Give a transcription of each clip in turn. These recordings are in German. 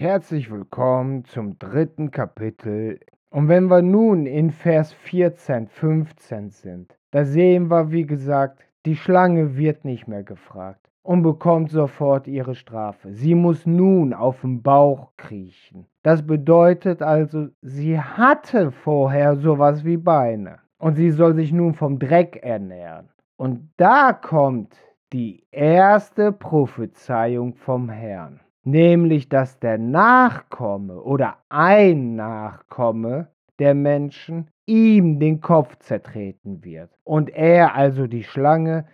Herzlich willkommen zum dritten Kapitel. Und wenn wir nun in Vers 14, 15 sind, da sehen wir, wie gesagt, die Schlange wird nicht mehr gefragt und bekommt sofort ihre Strafe. Sie muss nun auf dem Bauch kriechen. Das bedeutet also, sie hatte vorher sowas wie Beine und sie soll sich nun vom Dreck ernähren. Und da kommt die erste Prophezeiung vom Herrn nämlich dass der Nachkomme oder ein Nachkomme der Menschen ihm den Kopf zertreten wird und er also die Schlange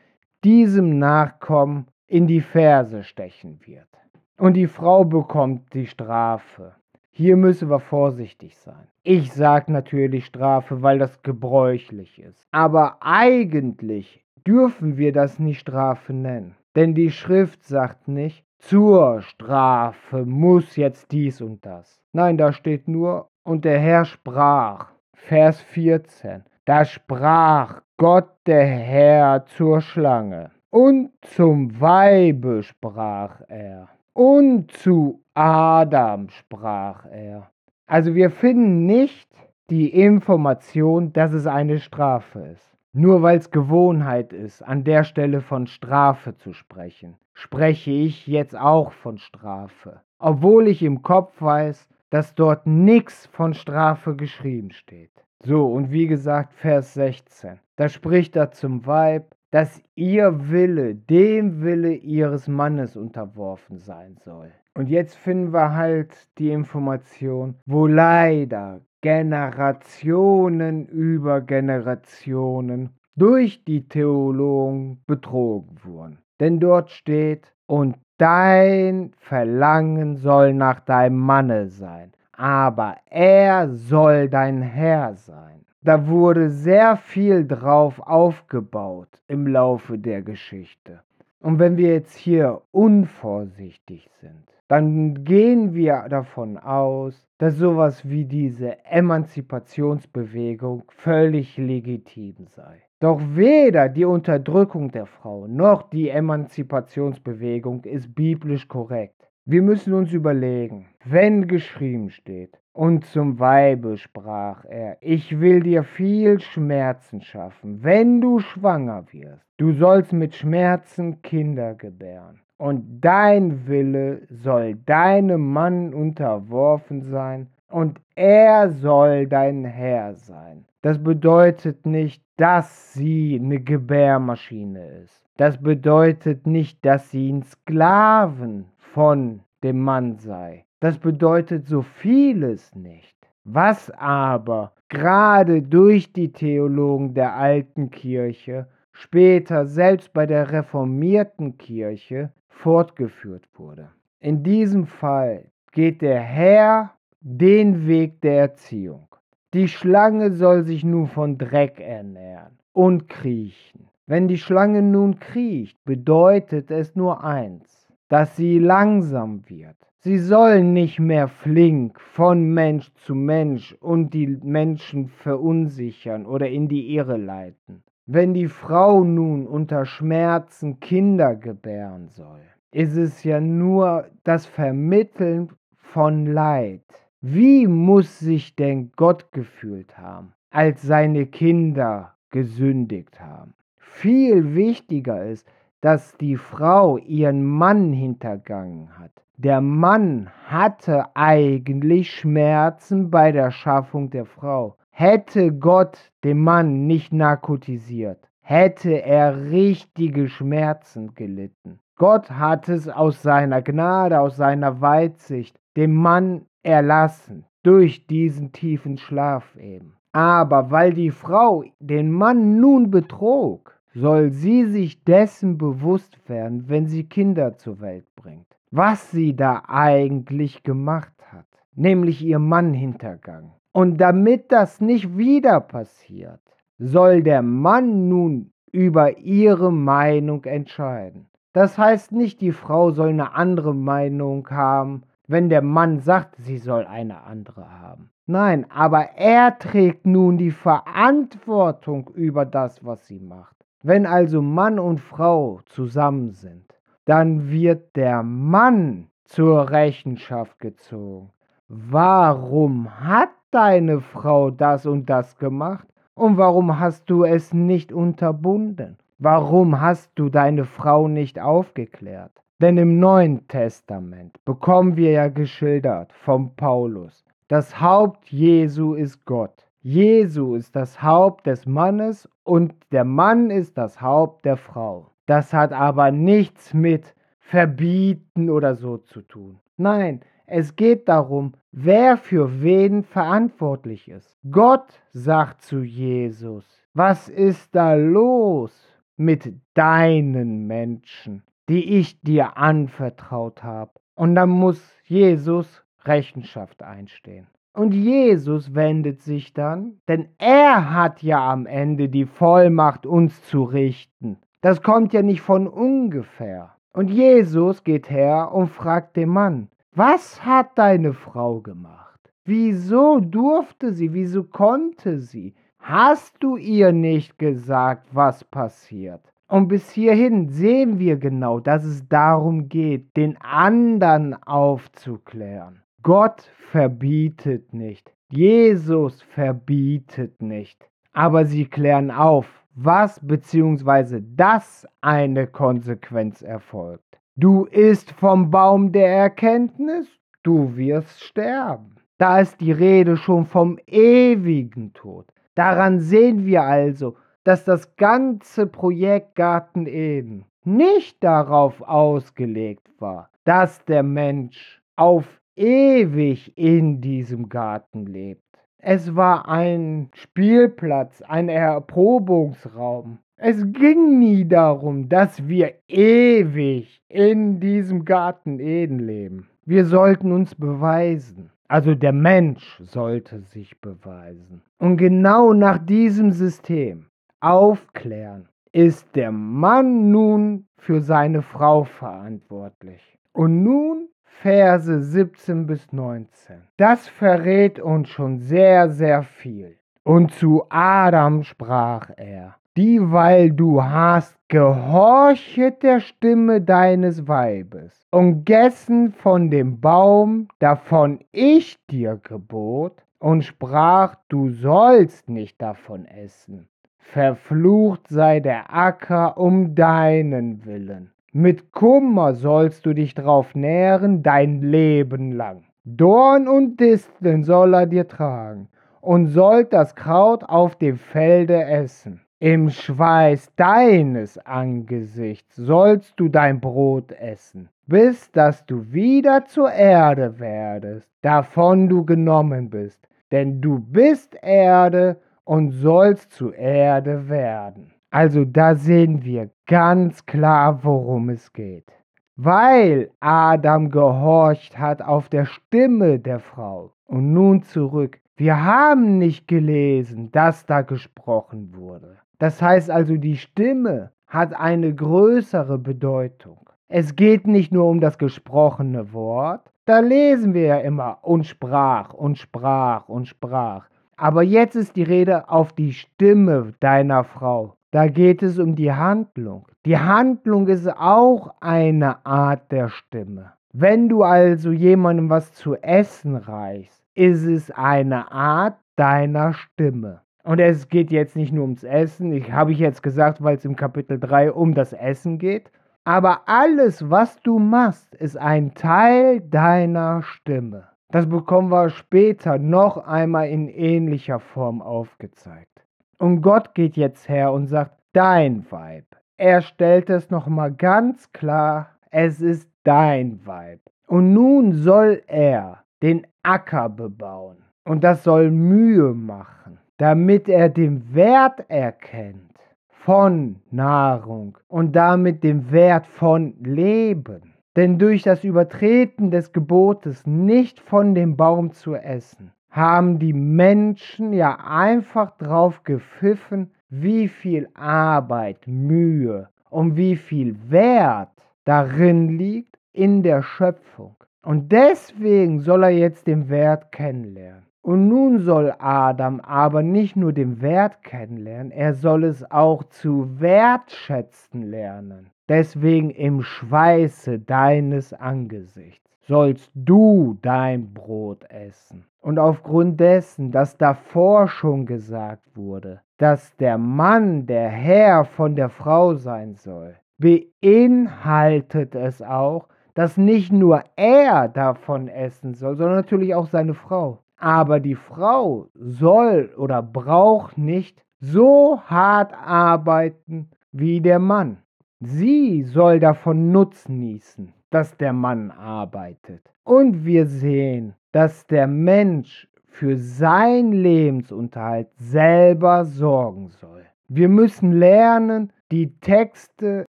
diesem Nachkommen in die Ferse stechen wird. Und die Frau bekommt die Strafe. Hier müssen wir vorsichtig sein. Ich sage natürlich Strafe, weil das gebräuchlich ist. Aber eigentlich dürfen wir das nicht Strafe nennen. Denn die Schrift sagt nicht, zur Strafe muss jetzt dies und das. Nein, da steht nur, und der Herr sprach, Vers 14, da sprach Gott der Herr zur Schlange, und zum Weibe sprach er, und zu Adam sprach er. Also wir finden nicht die Information, dass es eine Strafe ist. Nur weil es Gewohnheit ist, an der Stelle von Strafe zu sprechen, spreche ich jetzt auch von Strafe. Obwohl ich im Kopf weiß, dass dort nichts von Strafe geschrieben steht. So, und wie gesagt, Vers 16. Da spricht er zum Weib, dass ihr Wille dem Wille ihres Mannes unterworfen sein soll. Und jetzt finden wir halt die Information, wo leider Generationen über Generationen durch die Theologen betrogen wurden. Denn dort steht, und dein Verlangen soll nach deinem Manne sein, aber er soll dein Herr sein. Da wurde sehr viel drauf aufgebaut im Laufe der Geschichte. Und wenn wir jetzt hier unvorsichtig sind, dann gehen wir davon aus, dass sowas wie diese Emanzipationsbewegung völlig legitim sei. Doch weder die Unterdrückung der Frau noch die Emanzipationsbewegung ist biblisch korrekt. Wir müssen uns überlegen, wenn geschrieben steht, und zum Weibe sprach er, ich will dir viel Schmerzen schaffen, wenn du schwanger wirst. Du sollst mit Schmerzen Kinder gebären und dein Wille soll deinem Mann unterworfen sein, und er soll dein Herr sein. Das bedeutet nicht, dass sie eine Gebärmaschine ist. Das bedeutet nicht, dass sie ein Sklaven von dem Mann sei. Das bedeutet so vieles nicht. Was aber gerade durch die Theologen der alten Kirche, später selbst bei der reformierten Kirche fortgeführt wurde. In diesem Fall geht der Herr den Weg der Erziehung. Die Schlange soll sich nun von Dreck ernähren und kriechen. Wenn die Schlange nun kriecht, bedeutet es nur eins, dass sie langsam wird. Sie soll nicht mehr flink von Mensch zu Mensch und die Menschen verunsichern oder in die Irre leiten. Wenn die Frau nun unter Schmerzen Kinder gebären soll, ist es ja nur das Vermitteln von Leid. Wie muss sich denn Gott gefühlt haben, als seine Kinder gesündigt haben? Viel wichtiger ist, dass die Frau ihren Mann hintergangen hat. Der Mann hatte eigentlich Schmerzen bei der Schaffung der Frau. Hätte Gott den Mann nicht narkotisiert, hätte er richtige Schmerzen gelitten. Gott hat es aus seiner Gnade, aus seiner Weitsicht dem Mann erlassen, durch diesen tiefen Schlaf eben. Aber weil die Frau den Mann nun betrog, soll sie sich dessen bewusst werden, wenn sie Kinder zur Welt bringt, was sie da eigentlich gemacht hat, nämlich ihr Mann hintergangen. Und damit das nicht wieder passiert, soll der Mann nun über ihre Meinung entscheiden. Das heißt nicht, die Frau soll eine andere Meinung haben, wenn der Mann sagt, sie soll eine andere haben. Nein, aber er trägt nun die Verantwortung über das, was sie macht. Wenn also Mann und Frau zusammen sind, dann wird der Mann zur Rechenschaft gezogen. Warum hat deine Frau das und das gemacht? Und warum hast du es nicht unterbunden? Warum hast du deine Frau nicht aufgeklärt? Denn im Neuen Testament bekommen wir ja geschildert vom Paulus, das Haupt Jesu ist Gott. Jesu ist das Haupt des Mannes und der Mann ist das Haupt der Frau. Das hat aber nichts mit Verbieten oder so zu tun. Nein, es geht darum, wer für wen verantwortlich ist. Gott sagt zu Jesus, was ist da los mit deinen Menschen, die ich dir anvertraut habe? Und dann muss Jesus Rechenschaft einstehen. Und Jesus wendet sich dann, denn er hat ja am Ende die Vollmacht, uns zu richten. Das kommt ja nicht von ungefähr. Und Jesus geht her und fragt den Mann, was hat deine Frau gemacht? Wieso durfte sie? Wieso konnte sie? Hast du ihr nicht gesagt, was passiert? Und bis hierhin sehen wir genau, dass es darum geht, den anderen aufzuklären. Gott verbietet nicht. Jesus verbietet nicht. Aber sie klären auf, was bzw. dass eine Konsequenz erfolgt. Du isst vom Baum der Erkenntnis, du wirst sterben. Da ist die Rede schon vom ewigen Tod. Daran sehen wir also, dass das ganze Projekt Garten Eden nicht darauf ausgelegt war, dass der Mensch auf ewig in diesem Garten lebt. Es war ein Spielplatz, ein Erprobungsraum. Es ging nie darum, dass wir ewig in diesem Garten Eden leben. Wir sollten uns beweisen. Also der Mensch sollte sich beweisen. Und genau nach diesem System aufklären ist der Mann nun für seine Frau verantwortlich. Und nun Verse 17 bis 19. Das verrät uns schon sehr, sehr viel. Und zu Adam sprach er, dieweil du hast gehorchet der Stimme deines Weibes und gessen von dem Baum, davon ich dir gebot, und sprach, du sollst nicht davon essen. Verflucht sei der Acker um deinen Willen. Mit Kummer sollst du dich drauf nähren dein Leben lang. Dorn und Disteln soll er dir tragen und sollt das Kraut auf dem Felde essen. Im Schweiß deines Angesichts sollst du dein Brot essen, bis dass du wieder zur Erde werdest, davon du genommen bist, denn du bist Erde und sollst zu Erde werden. Also da sehen wir ganz klar, worum es geht. Weil Adam gehorcht hat auf der Stimme der Frau. Und nun zurück. Wir haben nicht gelesen, dass da gesprochen wurde. Das heißt also, die Stimme hat eine größere Bedeutung. Es geht nicht nur um das gesprochene Wort. Da lesen wir ja immer und sprach und sprach und sprach. Aber jetzt ist die Rede auf die Stimme deiner Frau. Da geht es um die Handlung. Die Handlung ist auch eine Art der Stimme. Wenn du also jemandem was zu essen reichst, ist es eine Art deiner Stimme. Und es geht jetzt nicht nur ums Essen, ich habe ich jetzt gesagt, weil es im Kapitel 3 um das Essen geht, aber alles, was du machst, ist ein Teil deiner Stimme. Das bekommen wir später noch einmal in ähnlicher Form aufgezeigt. Und Gott geht jetzt her und sagt, dein Weib. Er stellt es nochmal ganz klar, es ist dein Weib. Und nun soll er den Acker bebauen. Und das soll Mühe machen, damit er den Wert erkennt von Nahrung und damit den Wert von Leben. Denn durch das Übertreten des Gebotes, nicht von dem Baum zu essen, haben die Menschen ja einfach drauf gepfiffen, wie viel Arbeit, Mühe und wie viel Wert darin liegt in der Schöpfung. Und deswegen soll er jetzt den Wert kennenlernen. Und nun soll Adam aber nicht nur den Wert kennenlernen, er soll es auch zu wertschätzen lernen. Deswegen im Schweiße deines Angesichts. sollst du dein Brot essen. Und aufgrund dessen, dass davor schon gesagt wurde, dass der Mann der Herr von der Frau sein soll, beinhaltet es auch, dass nicht nur er davon essen soll, sondern natürlich auch seine Frau. Aber die Frau soll oder braucht nicht so hart arbeiten wie der Mann. Sie soll davon Nutzen nießen, dass der Mann arbeitet. Und wir sehen, dass der Mensch für sein Lebensunterhalt selber sorgen soll. Wir müssen lernen, die Texte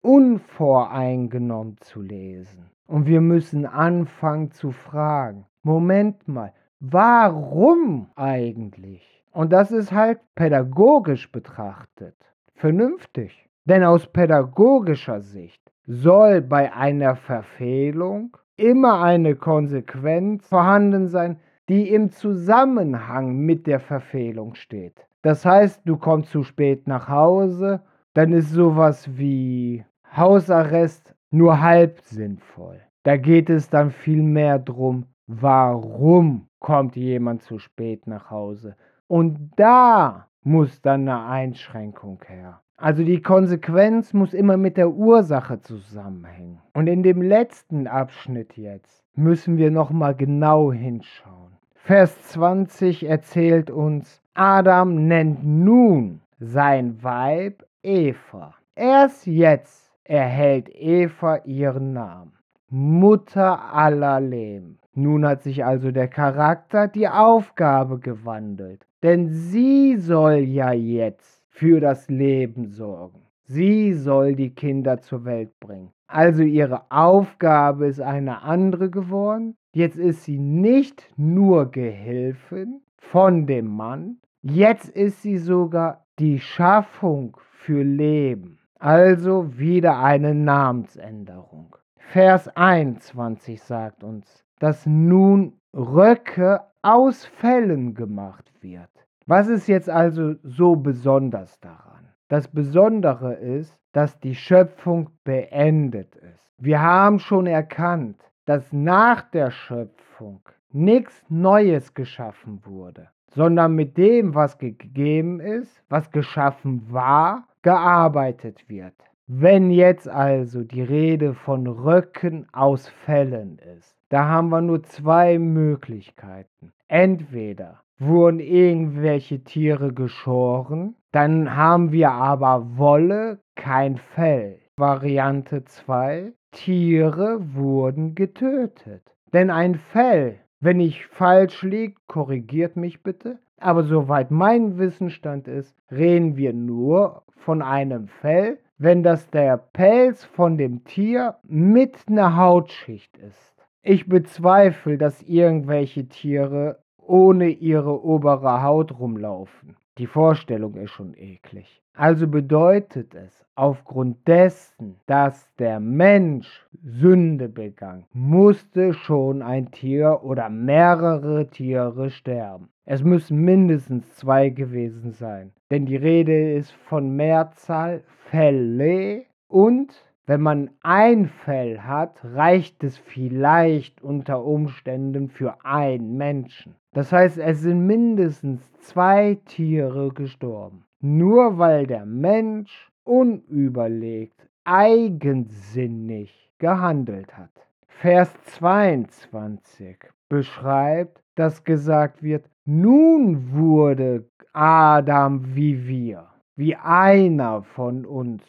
unvoreingenommen zu lesen. Und wir müssen anfangen zu fragen, Moment mal, warum eigentlich? Und das ist halt pädagogisch betrachtet vernünftig. Denn aus pädagogischer Sicht soll bei einer Verfehlung immer eine Konsequenz vorhanden sein, die im Zusammenhang mit der Verfehlung steht. Das heißt, du kommst zu spät nach Hause, dann ist sowas wie Hausarrest nur halb sinnvoll. Da geht es dann viel mehr darum, warum kommt jemand zu spät nach Hause. Und da muss dann eine Einschränkung her. Also die Konsequenz muss immer mit der Ursache zusammenhängen. Und in dem letzten Abschnitt jetzt müssen wir noch mal genau hinschauen. Vers 20 erzählt uns, Adam nennt nun sein Weib Eva. Erst jetzt erhält Eva ihren Namen. Mutter aller Leben. Nun hat sich also der Charakter, die Aufgabe gewandelt. Denn sie soll ja jetzt für das Leben sorgen. Sie soll die Kinder zur Welt bringen. Also ihre Aufgabe ist eine andere geworden. Jetzt ist sie nicht nur Gehilfin von dem Mann, jetzt ist sie sogar die Schaffung für Leben. Also wieder eine Namensänderung. Vers 21 sagt uns, dass nun Röcke aus Fellen gemacht wird. Was ist jetzt also so besonders daran? Das Besondere ist, dass die Schöpfung beendet ist. Wir haben schon erkannt, dass nach der Schöpfung nichts Neues geschaffen wurde, sondern mit dem, was gegeben ist, was geschaffen war, gearbeitet wird. Wenn jetzt also die Rede von Röcken aus Fällen ist, da haben wir nur zwei Möglichkeiten. Entweder wurden irgendwelche Tiere geschoren. Dann haben wir aber Wolle, kein Fell. Variante 2. Tiere wurden getötet. Denn ein Fell, wenn ich falsch liege, korrigiert mich bitte. Aber soweit mein Wissensstand ist, reden wir nur von einem Fell, wenn das der Pelz von dem Tier mit einer Hautschicht ist. Ich bezweifle, dass irgendwelche Tiere ohne ihre obere Haut rumlaufen. Die Vorstellung ist schon eklig. Also bedeutet es, aufgrund dessen, dass der Mensch Sünde begangen, musste schon ein Tier oder mehrere Tiere sterben. Es müssen mindestens zwei gewesen sein, denn die Rede ist von Mehrzahl Fälle und wenn man ein Fell hat, reicht es vielleicht unter Umständen für einen Menschen. Das heißt, es sind mindestens zwei Tiere gestorben. Nur weil der Mensch unüberlegt, eigensinnig gehandelt hat. Vers 22 beschreibt, dass gesagt wird, nun wurde Adam wie wir, wie einer von uns.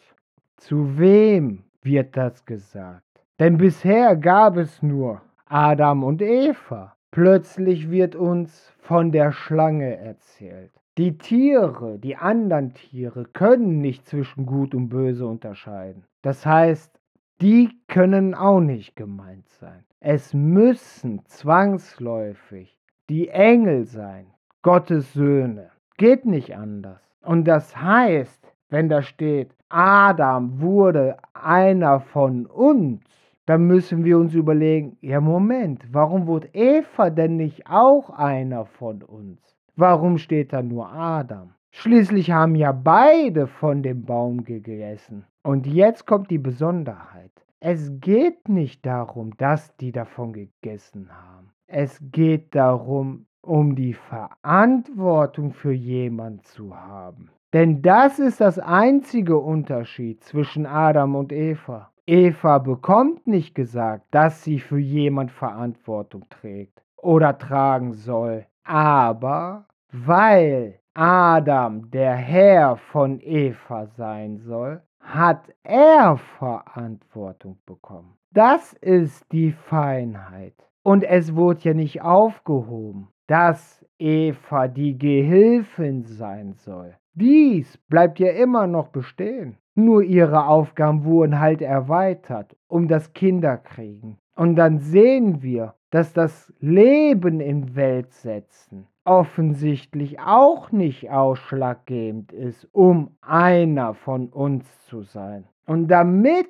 Zu wem wird das gesagt? Denn bisher gab es nur Adam und Eva. Plötzlich wird uns von der Schlange erzählt. Die Tiere, die anderen Tiere können nicht zwischen Gut und Böse unterscheiden. Das heißt, die können auch nicht gemeint sein. Es müssen zwangsläufig die Engel sein, Gottes Söhne. Geht nicht anders. Und das heißt, wenn da steht, Adam wurde einer von uns, dann müssen wir uns überlegen, ja Moment, warum wurde Eva denn nicht auch einer von uns? Warum steht da nur Adam? Schließlich haben ja beide von dem Baum gegessen. Und jetzt kommt die Besonderheit. Es geht nicht darum, dass die davon gegessen haben. Es geht darum, um die Verantwortung für jemand zu haben. Denn das ist das einzige Unterschied zwischen Adam und Eva. Eva bekommt nicht gesagt, dass sie für jemand Verantwortung trägt oder tragen soll. Aber weil Adam der Herr von Eva sein soll, hat er Verantwortung bekommen. Das ist die Feinheit. Und es wurde ja nicht aufgehoben, dass Eva die Gehilfin sein soll. Dies bleibt ja immer noch bestehen. Nur ihre Aufgaben wurden halt erweitert um das Kinderkriegen. Und dann sehen wir, dass das Leben in Welt setzen offensichtlich auch nicht ausschlaggebend ist, um einer von uns zu sein. Und damit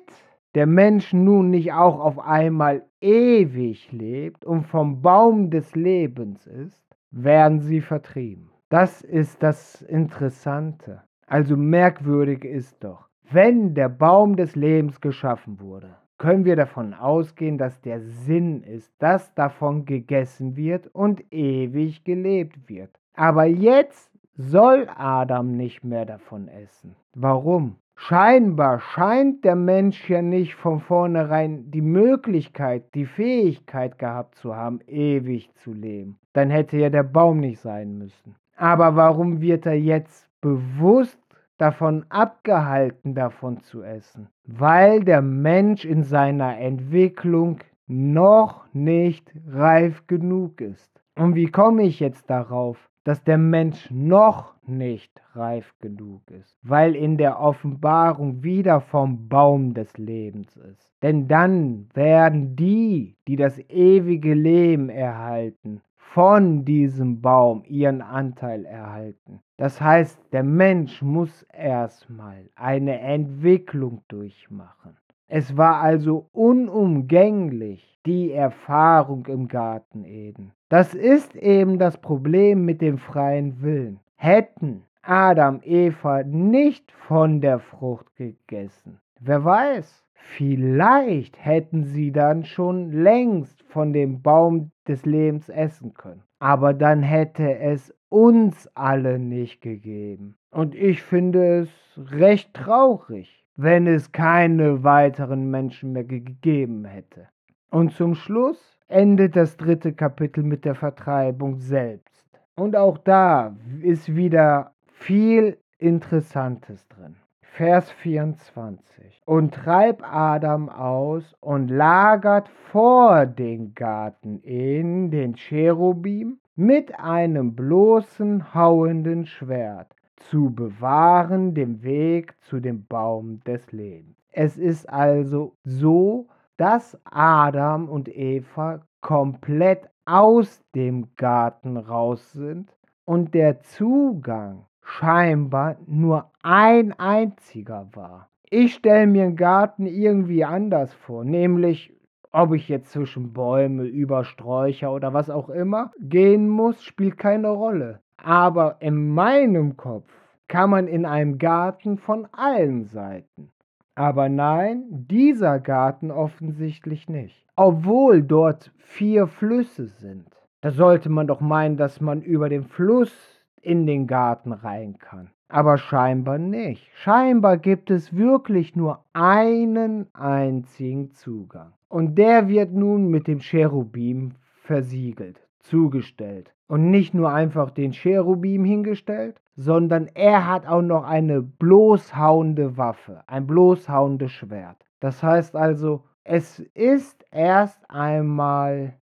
der Mensch nun nicht auch auf einmal ewig lebt und vom Baum des Lebens ist, werden sie vertrieben. Das ist das Interessante. Also merkwürdig ist doch, wenn der Baum des Lebens geschaffen wurde, können wir davon ausgehen, dass der Sinn ist, dass davon gegessen wird und ewig gelebt wird. Aber jetzt soll Adam nicht mehr davon essen. Warum? Scheinbar scheint der Mensch ja nicht von vornherein die Möglichkeit, die Fähigkeit gehabt zu haben, ewig zu leben. Dann hätte ja der Baum nicht sein müssen. Aber warum wird er jetzt bewusst davon abgehalten, davon zu essen? Weil der Mensch in seiner Entwicklung noch nicht reif genug ist. Und wie komme ich jetzt darauf, dass der Mensch noch nicht reif genug ist? Weil in der Offenbarung wieder vom Baum des Lebens ist. Denn dann werden die, die das ewige Leben erhalten, von diesem Baum ihren Anteil erhalten. Das heißt, der Mensch muss erstmal eine Entwicklung durchmachen. Es war also unumgänglich, die Erfahrung im Garten Eden. Das ist eben das Problem mit dem freien Willen. Hätten Adam, Eva nicht von der Frucht gegessen, wer weiß, Vielleicht hätten sie dann schon längst von dem Baum des Lebens essen können. Aber dann hätte es uns alle nicht gegeben. Und ich finde es recht traurig, wenn es keine weiteren Menschen mehr gegeben hätte. Und zum Schluss endet das dritte Kapitel mit der Vertreibung selbst. Und auch da ist wieder viel Interessantes drin. Vers 24. Und treib Adam aus und lagert vor den Garten in den Cherubim mit einem bloßen hauenden Schwert zu bewahren den Weg zu dem Baum des Lebens. Es ist also so, dass Adam und Eva komplett aus dem Garten raus sind und der Zugang scheinbar nur ein einziger war. Ich stelle mir einen Garten irgendwie anders vor, nämlich ob ich jetzt zwischen Bäume, über Sträucher oder was auch immer gehen muss, spielt keine Rolle. Aber in meinem Kopf kann man in einem Garten von allen Seiten. Aber nein, dieser Garten offensichtlich nicht. Obwohl dort vier Flüsse sind. Da sollte man doch meinen, dass man über den Fluss in den Garten rein kann. Aber scheinbar nicht. Scheinbar gibt es wirklich nur einen einzigen Zugang. Und der wird nun mit dem Cherubim versiegelt, zugestellt. Und nicht nur einfach den Cherubim hingestellt, sondern er hat auch noch eine bloßhauende Waffe, ein bloßhauendes Schwert. Das heißt also, es ist erst einmal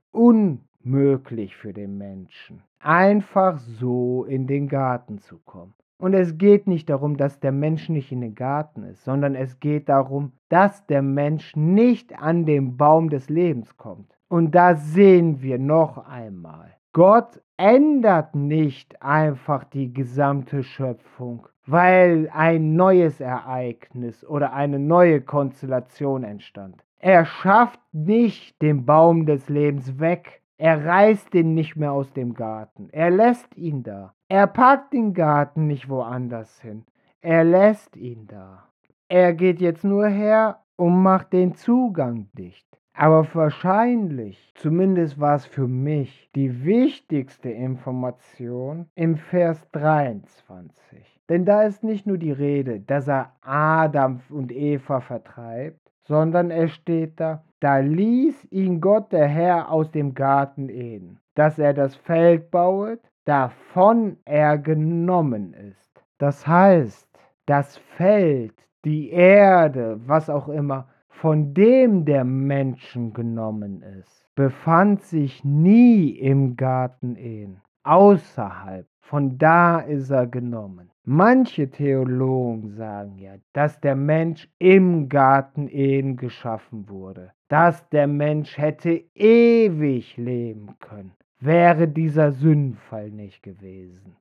unmöglich für den Menschen, einfach so in den Garten zu kommen. Und es geht nicht darum, dass der Mensch nicht in den Garten ist, sondern es geht darum, dass der Mensch nicht an den Baum des Lebens kommt. Und da sehen wir noch einmal, Gott ändert nicht einfach die gesamte Schöpfung, weil ein neues Ereignis oder eine neue Konstellation entstand. Er schafft nicht den Baum des Lebens weg, er reißt ihn nicht mehr aus dem Garten. Er lässt ihn da. Er packt den Garten nicht woanders hin. Er lässt ihn da. Er geht jetzt nur her und macht den Zugang dicht. Aber wahrscheinlich, zumindest war es für mich, die wichtigste Information im Vers 23. Denn da ist nicht nur die Rede, dass er Adam und Eva vertreibt, sondern es steht da, da ließ ihn Gott der Herr aus dem Garten Eden, dass er das Feld bauet, davon er genommen ist. Das heißt, das Feld, die Erde, was auch immer, von dem der Menschen genommen ist, befand sich nie im Garten Eden, außerhalb. Von da ist er genommen. Manche Theologen sagen ja, dass der Mensch im Garten Eden geschaffen wurde, dass der Mensch hätte ewig leben können, wäre dieser Sündenfall nicht gewesen.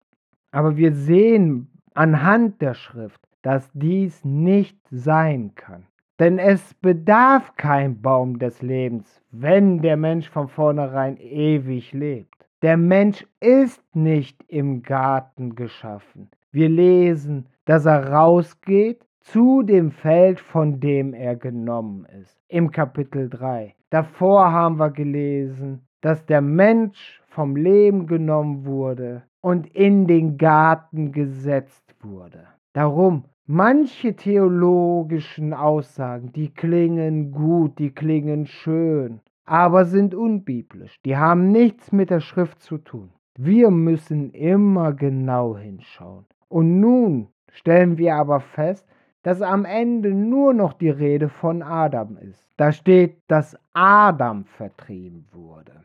Aber wir sehen anhand der Schrift, dass dies nicht sein kann. Denn es bedarf kein Baum des Lebens, wenn der Mensch von vornherein ewig lebt. Der Mensch ist nicht im Garten geschaffen. Wir lesen, dass er rausgeht zu dem Feld, von dem er genommen ist. Im Kapitel 3. Davor haben wir gelesen, dass der Mensch vom Leben genommen wurde und in den Garten gesetzt wurde. Darum Manche theologischen Aussagen, die klingen gut, die klingen schön, aber sind unbiblisch. Die haben nichts mit der Schrift zu tun. Wir müssen immer genau hinschauen. Und nun stellen wir aber fest, dass am Ende nur noch die Rede von Adam ist. Da steht, dass Adam vertrieben wurde.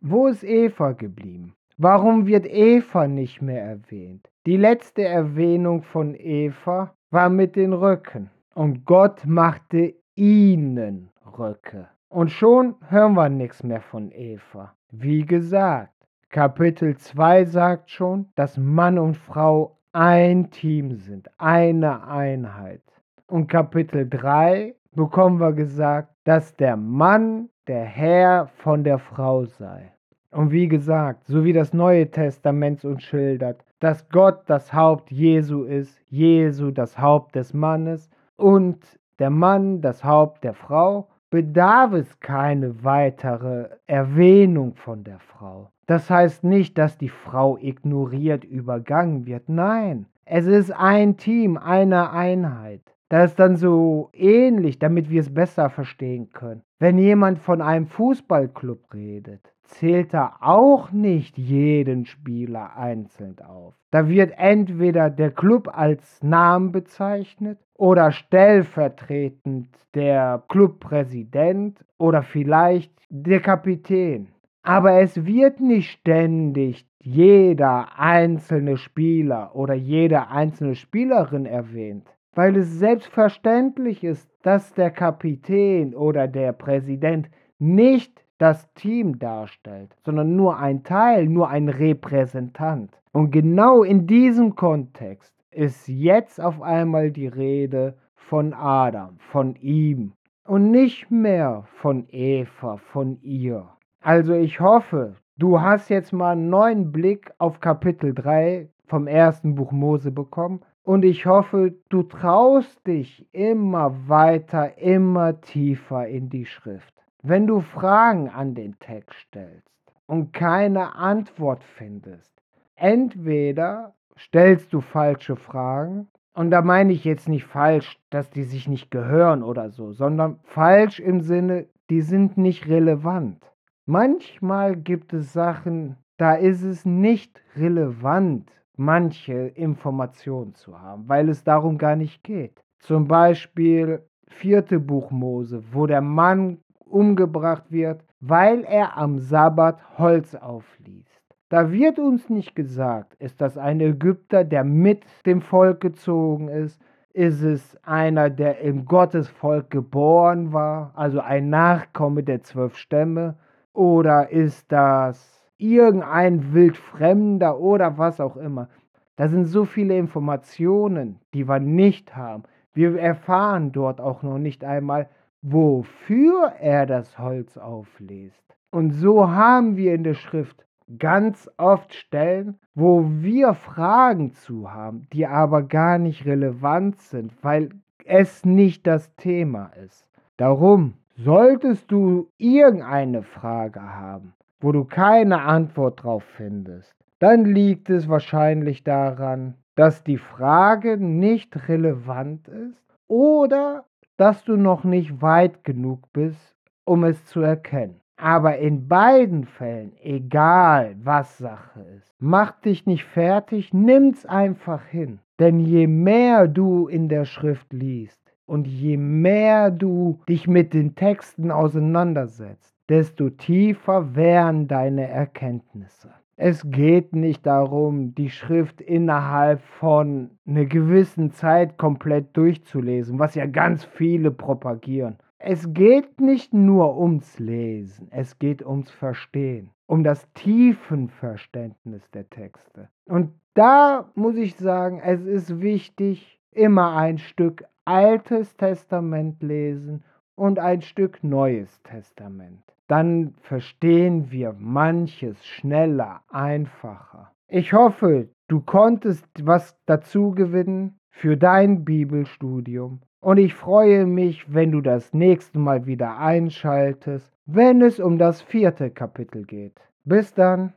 Wo ist Eva geblieben? Warum wird Eva nicht mehr erwähnt? Die letzte Erwähnung von Eva war mit den Röcken. Und Gott machte ihnen Röcke. Und schon hören wir nichts mehr von Eva. Wie gesagt, Kapitel 2 sagt schon, dass Mann und Frau ein Team sind, eine Einheit. Und Kapitel 3 bekommen wir gesagt, dass der Mann der Herr von der Frau sei. Und wie gesagt, so wie das Neue Testament uns schildert, dass Gott das Haupt Jesu ist, Jesu das Haupt des Mannes und der Mann das Haupt der Frau, bedarf es keine weitere Erwähnung von der Frau. Das heißt nicht, dass die Frau ignoriert, übergangen wird. Nein, es ist ein Team, eine Einheit. Das ist dann so ähnlich, damit wir es besser verstehen können. Wenn jemand von einem Fußballclub redet, zählt er auch nicht jeden Spieler einzeln auf. Da wird entweder der Club als Namen bezeichnet oder stellvertretend der Clubpräsident oder vielleicht der Kapitän. Aber es wird nicht ständig jeder einzelne Spieler oder jede einzelne Spielerin erwähnt, weil es selbstverständlich ist, dass der Kapitän oder der Präsident nicht das Team darstellt, sondern nur ein Teil, nur ein Repräsentant. Und genau in diesem Kontext ist jetzt auf einmal die Rede von Adam, von ihm und nicht mehr von Eva, von ihr. Also ich hoffe, du hast jetzt mal einen neuen Blick auf Kapitel 3 vom ersten Buch Mose bekommen und ich hoffe, du traust dich immer weiter, immer tiefer in die Schrift. Wenn du Fragen an den Text stellst und keine Antwort findest, entweder stellst du falsche Fragen, und da meine ich jetzt nicht falsch, dass die sich nicht gehören oder so, sondern falsch im Sinne, die sind nicht relevant. Manchmal gibt es Sachen, da ist es nicht relevant, manche Informationen zu haben, weil es darum gar nicht geht. Zum Beispiel vierte Buch Mose, wo der Mann umgebracht wird, weil er am Sabbat Holz aufliest. Da wird uns nicht gesagt, ist das ein Ägypter, der mit dem Volk gezogen ist, ist es einer, der im Gottesvolk geboren war, also ein Nachkomme der zwölf Stämme, oder ist das irgendein Wildfremder oder was auch immer. Da sind so viele Informationen, die wir nicht haben. Wir erfahren dort auch noch nicht einmal, wofür er das Holz auflässt. Und so haben wir in der Schrift ganz oft Stellen, wo wir Fragen zu haben, die aber gar nicht relevant sind, weil es nicht das Thema ist. Darum solltest du irgendeine Frage haben, wo du keine Antwort drauf findest, dann liegt es wahrscheinlich daran, dass die Frage nicht relevant ist oder dass du noch nicht weit genug bist, um es zu erkennen. Aber in beiden Fällen, egal was Sache ist, mach dich nicht fertig, nimm's einfach hin. Denn je mehr du in der Schrift liest und je mehr du dich mit den Texten auseinandersetzt, desto tiefer werden deine Erkenntnisse. Es geht nicht darum, die Schrift innerhalb von einer gewissen Zeit komplett durchzulesen, was ja ganz viele propagieren. Es geht nicht nur ums Lesen, es geht ums Verstehen, um das Tiefenverständnis der Texte. Und da muss ich sagen, es ist wichtig, immer ein Stück Altes Testament lesen und ein Stück Neues Testament dann verstehen wir manches schneller, einfacher. Ich hoffe, du konntest was dazu gewinnen für dein Bibelstudium und ich freue mich, wenn du das nächste Mal wieder einschaltest, wenn es um das vierte Kapitel geht. Bis dann.